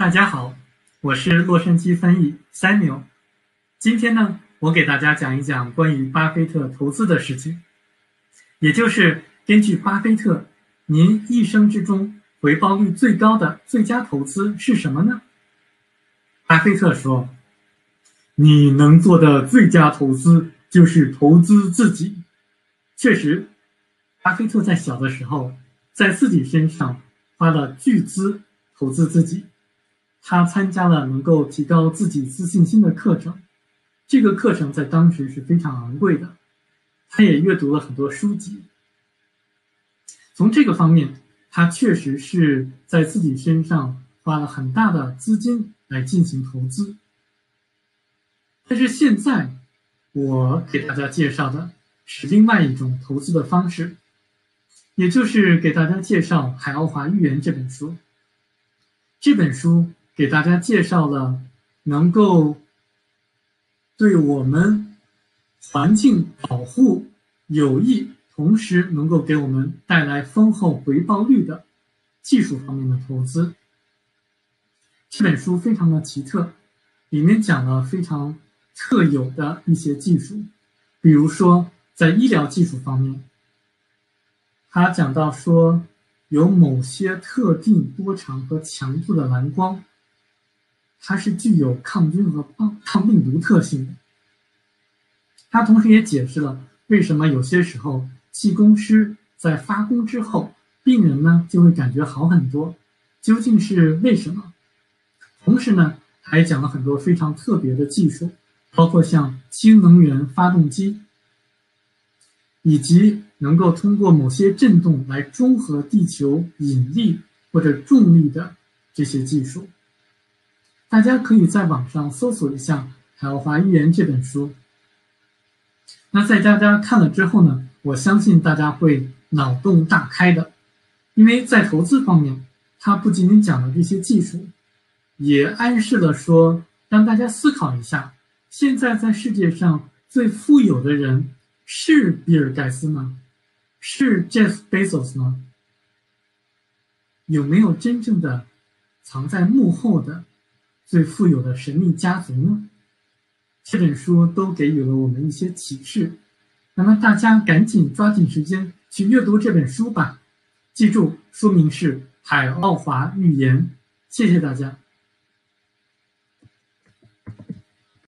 大家好，我是洛杉矶翻译 Samuel。今天呢，我给大家讲一讲关于巴菲特投资的事情，也就是根据巴菲特，您一生之中回报率最高的最佳投资是什么呢？巴菲特说：“你能做的最佳投资就是投资自己。”确实，巴菲特在小的时候在自己身上花了巨资投资自己。他参加了能够提高自己自信心的课程，这个课程在当时是非常昂贵的。他也阅读了很多书籍。从这个方面，他确实是在自己身上花了很大的资金来进行投资。但是现在，我给大家介绍的是另外一种投资的方式，也就是给大家介绍《海奥华预言》这本书。这本书。给大家介绍了能够对我们环境保护有益，同时能够给我们带来丰厚回报率的技术方面的投资。这本书非常的奇特，里面讲了非常特有的一些技术，比如说在医疗技术方面，他讲到说有某些特定波长和强度的蓝光。它是具有抗菌和抗抗病毒特性的。它同时也解释了为什么有些时候气功师在发功之后，病人呢就会感觉好很多，究竟是为什么？同时呢，还讲了很多非常特别的技术，包括像氢能源发动机，以及能够通过某些振动来中和地球引力或者重力的这些技术。大家可以在网上搜索一下《海奥华预言》这本书。那在大家看了之后呢，我相信大家会脑洞大开的，因为在投资方面，它不仅仅讲了这些技术，也暗示了说，让大家思考一下：现在在世界上最富有的人是比尔盖茨吗？是 Jeff Bezos 吗？有没有真正的藏在幕后的？最富有的神秘家族呢？这本书都给予了我们一些启示。那么大家赶紧抓紧时间去阅读这本书吧。记住，书名是《海奥华预言》。谢谢大家。